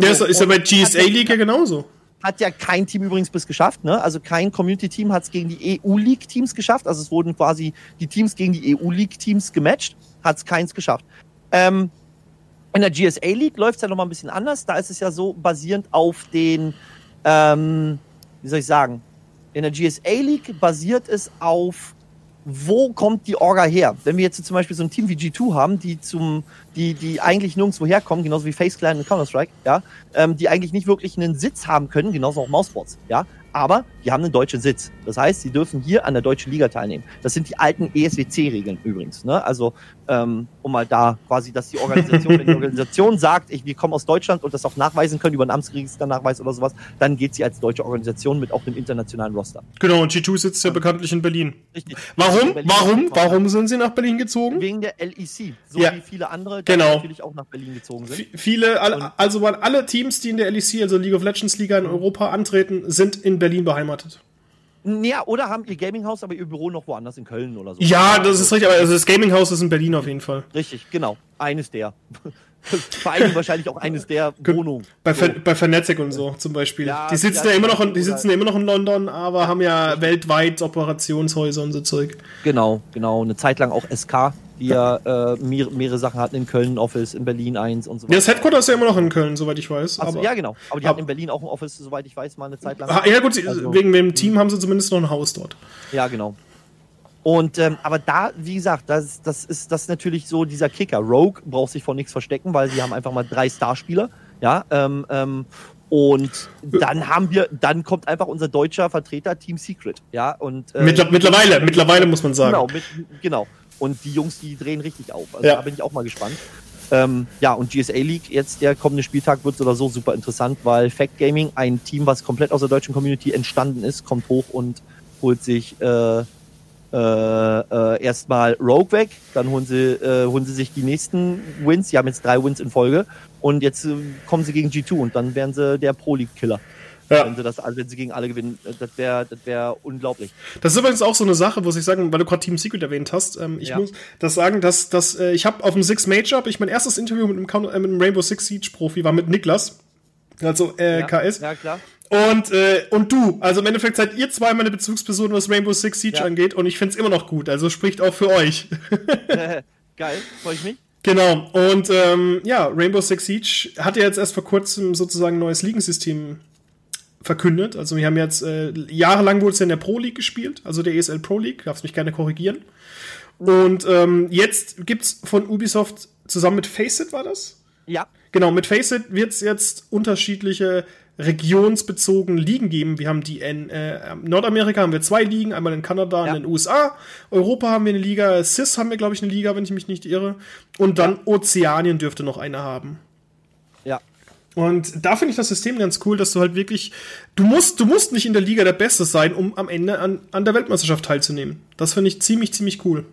Ja, ist, ist ja bei GSA League genauso. Hat ja kein Team übrigens bis geschafft, ne? Also kein Community-Team hat es gegen die EU-League-Teams geschafft. Also es wurden quasi die Teams gegen die EU-League-Teams gematcht, hat es keins geschafft. Ähm, in der GSA League läuft es ja nochmal ein bisschen anders. Da ist es ja so basierend auf den, ähm, wie soll ich sagen, in der GSA League basiert es auf wo kommt die Orga her? Wenn wir jetzt zum Beispiel so ein Team wie G2 haben, die zum, die, die eigentlich nirgendwo herkommen, genauso wie Face Clan und Counter-Strike, ja, ähm, die eigentlich nicht wirklich einen Sitz haben können, genauso auch Mousebots, ja, aber die haben einen deutschen Sitz. Das heißt, sie dürfen hier an der deutschen Liga teilnehmen. Das sind die alten ESWC-Regeln übrigens. Ne? Also ähm, um mal da quasi, dass die Organisation, wenn die Organisation sagt, ich, wir kommen aus Deutschland und das auch nachweisen können über einen Amtsregisternachweis oder sowas, dann geht sie als deutsche Organisation mit auch einem internationalen Roster. Genau, und G2 sitzt ja bekanntlich in Berlin. Richtig. Warum? Berlin warum? Warum sind sie nach Berlin gezogen? Wegen der LEC. So ja. wie viele andere, die genau. natürlich auch nach Berlin gezogen sind. V viele, also alle Teams, die in der LEC, also League of Legends Liga in mhm. Europa antreten, sind in Berlin beheimatet. Ja, oder haben ihr Gaminghaus, aber ihr Büro noch woanders in Köln oder so. Ja, das ist richtig, aber also das Gaminghaus ist in Berlin auf jeden Fall. Richtig, genau. Eines der. Vor allem wahrscheinlich auch eines der Wohnungen. Bei, so. bei Fnatic und so zum Beispiel. Ja, die sitzen ja immer noch in, die sitzen ja immer noch in London, aber haben ja weltweit Operationshäuser und so Zeug. Genau, genau. Eine Zeit lang auch SK, die ja äh, mehrere, mehrere Sachen hatten in Köln ein Office, in Berlin eins und so weiter. Ja, das Headquarter ist ja immer noch in Köln, soweit ich weiß. Also, ja, genau. Aber die ab, hatten in Berlin auch ein Office, soweit ich weiß, mal eine Zeit lang. Ah, ja, gut, also, wegen dem Team haben sie zumindest noch ein Haus dort. Ja, genau. Und ähm, aber da, wie gesagt, das, das ist das ist natürlich so dieser Kicker. Rogue braucht sich vor nichts verstecken, weil sie haben einfach mal drei Starspieler. Ja, ähm, ähm, und dann haben wir, dann kommt einfach unser deutscher Vertreter Team Secret. Ja, und äh, Mittler mittlerweile, mittlerweile muss man sagen. Genau, mit, genau. Und die Jungs, die drehen richtig auf. Also ja. da bin ich auch mal gespannt. Ähm, ja, und GSA League, jetzt der kommende Spieltag wird so oder so super interessant, weil Fact Gaming, ein Team, was komplett aus der deutschen Community entstanden ist, kommt hoch und holt sich äh, äh, äh, erstmal Rogue weg, dann holen sie, äh, holen sie sich die nächsten Wins. Sie haben jetzt drei Wins in Folge und jetzt äh, kommen sie gegen G2 und dann werden sie der Pro League Killer. Ja. Wenn sie das, also wenn sie gegen alle gewinnen, äh, das wäre das wär unglaublich. Das ist übrigens auch so eine Sache, wo ich sagen, weil du gerade Team Secret erwähnt hast, ähm, ich ja. muss das sagen, dass, dass äh, ich habe auf dem Six Major, habe ich mein erstes Interview mit einem, äh, mit einem Rainbow Six Siege Profi war mit Niklas, also äh, ja. KS. Ja, klar. Und, äh, und du, also im Endeffekt seid ihr zwei meine Bezugspersonen, was Rainbow Six Siege ja. angeht, und ich find's immer noch gut, also spricht auch für euch. Geil, freue ich mich. Genau, und ähm, ja, Rainbow Six Siege hat ja jetzt erst vor kurzem sozusagen ein neues Ligensystem verkündet. Also wir haben jetzt äh, jahrelang wurde es in der Pro League gespielt, also der ESL Pro League, darfst mich gerne korrigieren. Und ähm, jetzt gibt's von Ubisoft zusammen mit Faceit war das? Ja. Genau, mit Faceit wird's jetzt unterschiedliche regionsbezogene Ligen geben. Wir haben die in äh, Nordamerika haben wir zwei Ligen, einmal in Kanada ja. und in den USA. Europa haben wir eine Liga, CIS haben wir, glaube ich, eine Liga, wenn ich mich nicht irre. Und dann. Ozeanien dürfte noch eine haben. Und da finde ich das System ganz cool, dass du halt wirklich, du musst, du musst nicht in der Liga der Beste sein, um am Ende an, an der Weltmeisterschaft teilzunehmen. Das finde ich ziemlich, ziemlich cool.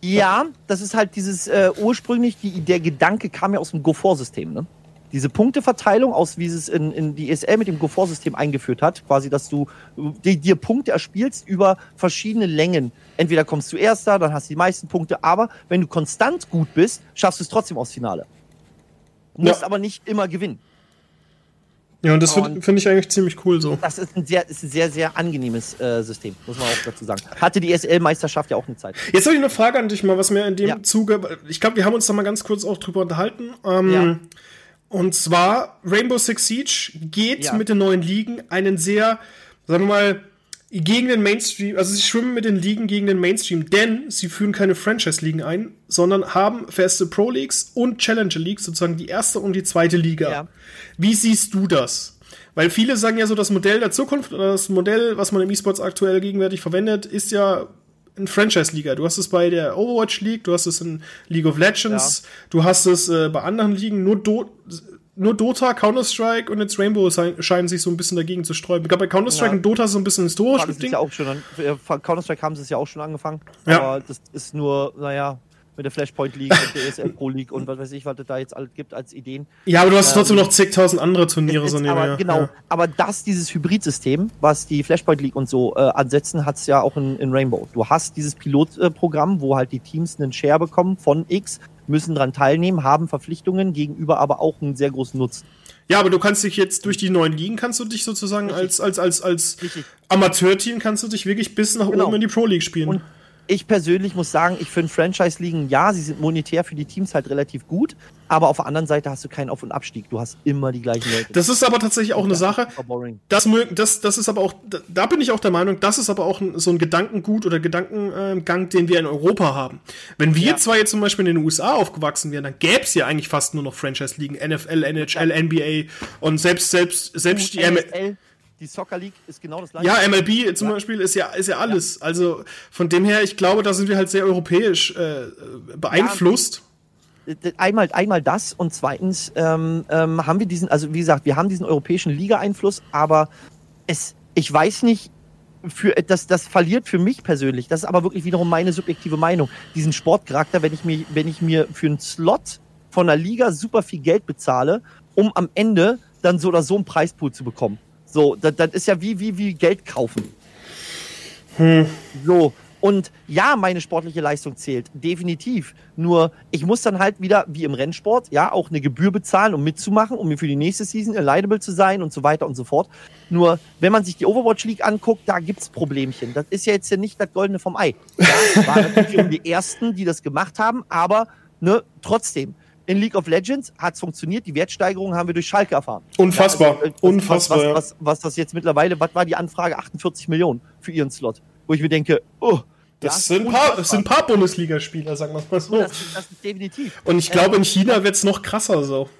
Ja, das ist halt dieses äh, ursprünglich, die, der Gedanke kam ja aus dem Go-For-System, ne? diese Punkteverteilung aus, wie es in, in die ESL mit dem Go-For-System eingeführt hat, quasi, dass du die, dir Punkte erspielst über verschiedene Längen. Entweder kommst du erster, dann hast du die meisten Punkte, aber wenn du konstant gut bist, schaffst du es trotzdem aufs Finale. Musst ja. aber nicht immer gewinnen. Ja, und das finde find ich eigentlich ziemlich cool so. Das ist ein sehr, ist ein sehr, sehr angenehmes äh, System, muss man auch dazu sagen. Hatte die SL-Meisterschaft ja auch eine Zeit. Jetzt habe ich eine Frage an dich mal, was mir in dem ja. Zuge, ich glaube, wir haben uns da mal ganz kurz auch drüber unterhalten. Ähm, ja. Und zwar Rainbow Six Siege geht ja. mit den neuen Ligen einen sehr, sagen wir mal, gegen den Mainstream, also sie schwimmen mit den Ligen gegen den Mainstream, denn sie führen keine Franchise-Ligen ein, sondern haben feste Pro-Leagues und Challenger-Leagues, sozusagen die erste und die zweite Liga. Ja. Wie siehst du das? Weil viele sagen ja so, das Modell der Zukunft oder das Modell, was man im E-Sports aktuell gegenwärtig verwendet, ist ja in Franchise-Liga. Du hast es bei der Overwatch League, du hast es in League of Legends, ja. du hast es äh, bei anderen Ligen. Nur, Do nur Dota, Counter-Strike und jetzt Rainbow scheinen sich so ein bisschen dagegen zu sträuben. Ich glaube, bei Counter-Strike ja. und Dota ist so ein bisschen historisch. Ja auch schon, äh, Counter-Strike haben sie es ja auch schon angefangen. Ja. Aber das ist nur, naja, mit der Flashpoint League und der ESL Pro League und was weiß ich, was es da jetzt alles gibt als Ideen. Ja, aber du hast ähm, trotzdem noch zigtausend andere Turniere so nebenher. Aber, genau, ja. aber das, dieses Hybridsystem, was die Flashpoint League und so äh, ansetzen, hat es ja auch in, in Rainbow. Du hast dieses Pilotprogramm, wo halt die Teams einen Share bekommen von X, müssen dran teilnehmen, haben Verpflichtungen, gegenüber aber auch einen sehr großen Nutzen. Ja, aber du kannst dich jetzt durch die neuen Ligen kannst du dich sozusagen Richtig. als als als als Amateurteam kannst du dich wirklich bis nach genau. oben in die Pro League spielen. Und ich persönlich muss sagen, ich finde Franchise-Ligen, ja, sie sind monetär für die Teams halt relativ gut, aber auf der anderen Seite hast du keinen Auf- und Abstieg. Du hast immer die gleichen Leute. Das ist aber tatsächlich auch eine Sache. Das, das, das ist aber auch, da bin ich auch der Meinung, das ist aber auch so ein Gedankengut oder Gedankengang, den wir in Europa haben. Wenn wir ja. zwar jetzt zum Beispiel in den USA aufgewachsen wären, dann gäbe es ja eigentlich fast nur noch Franchise-Ligen, NFL, NHL. NBA und selbst, selbst, selbst die ML die Soccer League ist genau das gleiche. Ja, MLB zum. Beispiel ist ja, ist ja alles. Ja. Also von dem her, ich glaube, da sind wir halt sehr europäisch äh, beeinflusst. Ja, einmal, einmal das und zweitens ähm, ähm, haben wir diesen, also wie gesagt, wir haben diesen europäischen Liga-Einfluss, aber es, ich weiß nicht, für, das, das verliert für mich persönlich, das ist aber wirklich wiederum meine subjektive Meinung, diesen Sportcharakter, wenn ich mir, wenn ich mir für einen Slot von einer Liga super viel Geld bezahle, um am Ende dann so oder so einen Preispool zu bekommen. So, das, das ist ja wie, wie, wie Geld kaufen. Hm. So, und ja, meine sportliche Leistung zählt, definitiv. Nur ich muss dann halt wieder, wie im Rennsport, ja, auch eine Gebühr bezahlen, um mitzumachen, um mir für die nächste Season eligible zu sein und so weiter und so fort. Nur, wenn man sich die Overwatch League anguckt, da gibt's Problemchen. Das ist ja jetzt ja nicht das Goldene vom Ei. Ja, waren natürlich die ersten, die das gemacht haben, aber ne, trotzdem in League of Legends hat es funktioniert. Die Wertsteigerung haben wir durch Schalke erfahren. Unfassbar. Ja, also, was, Unfassbar. Was, was, was, was, das jetzt mittlerweile, was war die Anfrage? 48 Millionen für ihren Slot. Wo ich mir denke, oh. Das, ja, sind, paar, das sind ein paar Bundesligaspieler, sagen wir mal so. Das, das ist definitiv. Und ich glaube, in China wird es noch krasser so.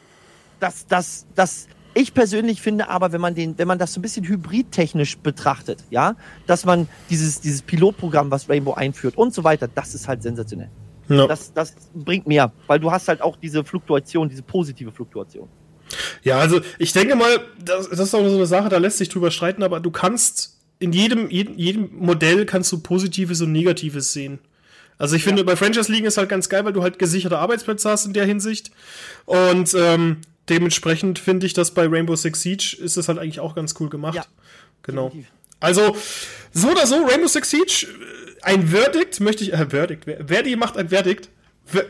Das, das, das, ich persönlich finde aber, wenn man den, wenn man das so ein bisschen hybridtechnisch betrachtet, ja, dass man dieses, dieses Pilotprogramm, was Rainbow einführt und so weiter, das ist halt sensationell. Ja. Das, das bringt mehr, weil du hast halt auch diese Fluktuation, diese positive Fluktuation. Ja, also ich denke mal, das, das ist auch so eine Sache, da lässt sich drüber streiten, aber du kannst in jedem, jedem, jedem Modell kannst du Positives und Negatives sehen. Also ich finde, ja. bei Franchise League ist halt ganz geil, weil du halt gesicherte Arbeitsplätze hast in der Hinsicht. Und ähm, dementsprechend finde ich, dass bei Rainbow Six Siege ist es halt eigentlich auch ganz cool gemacht. Ja. Genau. Definitiv. Also, so oder so, Rainbow Six Siege, ein Verdict möchte ich, äh, Verdict, Verdi macht ein Verdict.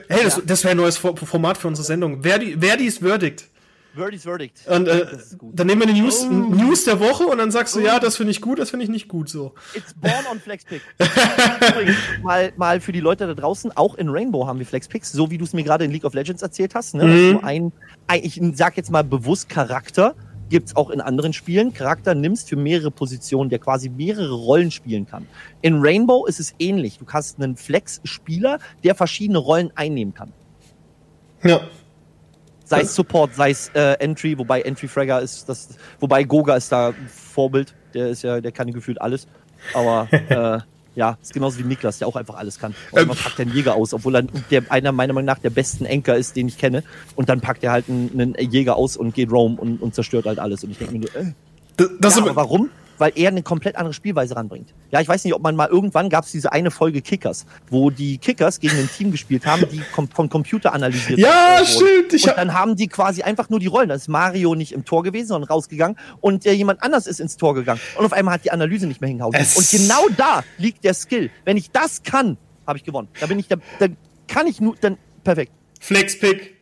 Hey, das, ja. das wäre ein neues Format für unsere Sendung. Verdi, Verdis Verdict. Verdi's Verdict. Und äh, dann nehmen wir die News, oh. News der Woche und dann sagst du, oh. ja, das finde ich gut, das finde ich nicht gut so. It's born on Flexpick. mal, mal für die Leute da draußen, auch in Rainbow haben wir Flexpicks, so wie du es mir gerade in League of Legends erzählt hast. Ne? Mhm. ein, ein, ich sag jetzt mal bewusst Charakter, gibt es auch in anderen Spielen. Charakter nimmst für mehrere Positionen, der quasi mehrere Rollen spielen kann. In Rainbow ist es ähnlich. Du hast einen Flex-Spieler, der verschiedene Rollen einnehmen kann. Ja. Sei es Support, sei es äh, Entry, wobei Entry Fragger ist das, wobei Goga ist da Vorbild, der ist ja, der kann gefühlt alles. Aber äh, ja, ist genauso wie Niklas, der auch einfach alles kann. Und ähm. man packt einen Jäger aus, obwohl er der, einer meiner Meinung nach der besten Enker ist, den ich kenne. Und dann packt er halt einen, einen Jäger aus und geht Roam und, und zerstört halt alles. Und ich denke mir nur, äh. Das, das ja, aber warum? Weil er eine komplett andere Spielweise ranbringt. Ja, ich weiß nicht, ob man mal irgendwann gab es diese eine Folge Kickers, wo die Kickers gegen ein Team gespielt haben, die kom vom Computer analysiert Ja, wurden. stimmt. Ich und dann haben die quasi einfach nur die Rollen. Da ist Mario nicht im Tor gewesen, sondern rausgegangen und äh, jemand anders ist ins Tor gegangen. Und auf einmal hat die Analyse nicht mehr hingehauen. Es und genau da liegt der Skill. Wenn ich das kann, habe ich gewonnen. Da bin ich, da, dann kann ich nur, dann perfekt. Flexpick.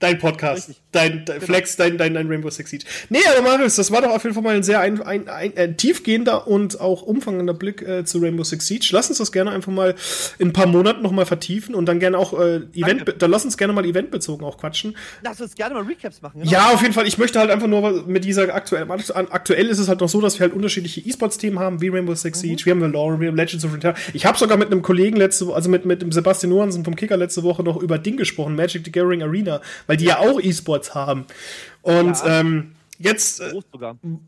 Dein Podcast, dein, dein genau. Flex, dein, dein, dein Rainbow Six Siege. Nee, aber Marius, das war doch auf jeden Fall mal ein sehr ein, ein, ein, ein tiefgehender und auch umfangender Blick äh, zu Rainbow Six Siege. Lass uns das gerne einfach mal in ein paar Monaten nochmal vertiefen und dann gerne auch äh, Event, dann lass uns gerne mal eventbezogen auch quatschen. Lass uns gerne mal Recaps machen. Genau. Ja, auf jeden Fall. Ich möchte halt einfach nur mit dieser aktuell, aktuell ist es halt noch so, dass wir halt unterschiedliche E-Sports-Themen haben, wie Rainbow Six Siege, mhm. wir haben Valorant, wir haben Legends of Return. Ich habe sogar mit einem Kollegen letzte, also mit, mit dem Sebastian Johansen vom Kicker letzte Woche noch über Ding gesprochen, Magic the Gathering Arena, weil die ja auch E-Sports haben. Und ja. ähm, jetzt äh,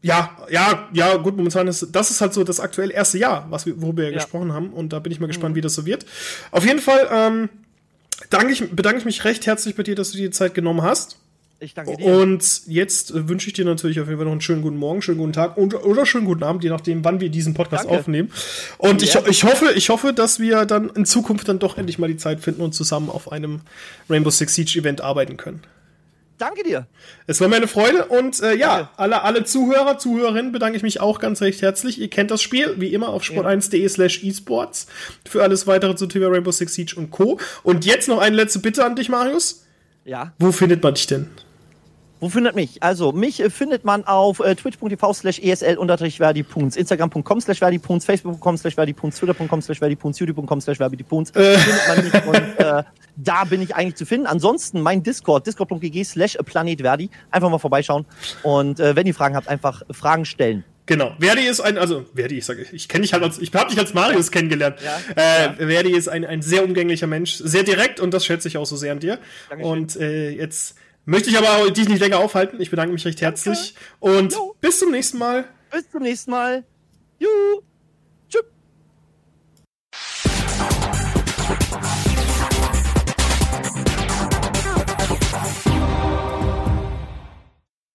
ja ja ja gut momentan ist das ist halt so das aktuell erste Jahr was wir worüber wir ja. gesprochen haben und da bin ich mal gespannt mhm. wie das so wird auf jeden Fall ähm, danke ich bedanke ich mich recht herzlich bei dir dass du dir die Zeit genommen hast ich danke dir. Und jetzt äh, wünsche ich dir natürlich auf jeden Fall noch einen schönen guten Morgen, schönen guten Tag und, oder schönen guten Abend, je nachdem, wann wir diesen Podcast danke. aufnehmen. Und ich, ich, hoffe, ich hoffe, dass wir dann in Zukunft dann doch endlich mal die Zeit finden und zusammen auf einem Rainbow Six Siege Event arbeiten können. Danke dir. Es war mir eine Freude und äh, ja, alle, alle Zuhörer, Zuhörerinnen bedanke ich mich auch ganz recht herzlich. Ihr kennt das Spiel, wie immer, auf sport1.de slash esports für alles weitere zu Thema Rainbow Six Siege und Co. Und jetzt noch eine letzte Bitte an dich, Marius. Ja. Wo findet man dich denn? Wo findet mich? Also, mich äh, findet man auf äh, twitch.tv slash esl-verdi.punz, instagram.com slash verdi.punz, facebook.com slash verdi.punz, twitter.com slash verdi.punz, youtube.com slash verdi.punz. Äh. Findet man mich und äh, da bin ich eigentlich zu finden. Ansonsten mein Discord, discord.gg slash planetverdi. Einfach mal vorbeischauen und äh, wenn ihr Fragen habt, einfach Fragen stellen. Genau. Verdi ist ein, also Verdi, ich sage, ich kenne dich halt als, ich habe dich als Marius kennengelernt. Ja. Äh, ja. Verdi ist ein, ein sehr umgänglicher Mensch, sehr direkt und das schätze ich auch so sehr an dir. Dankeschön. Und äh, jetzt Möchte ich aber dich nicht länger aufhalten. Ich bedanke mich recht herzlich. Danke. Und jo. bis zum nächsten Mal. Bis zum nächsten Mal. Juhu.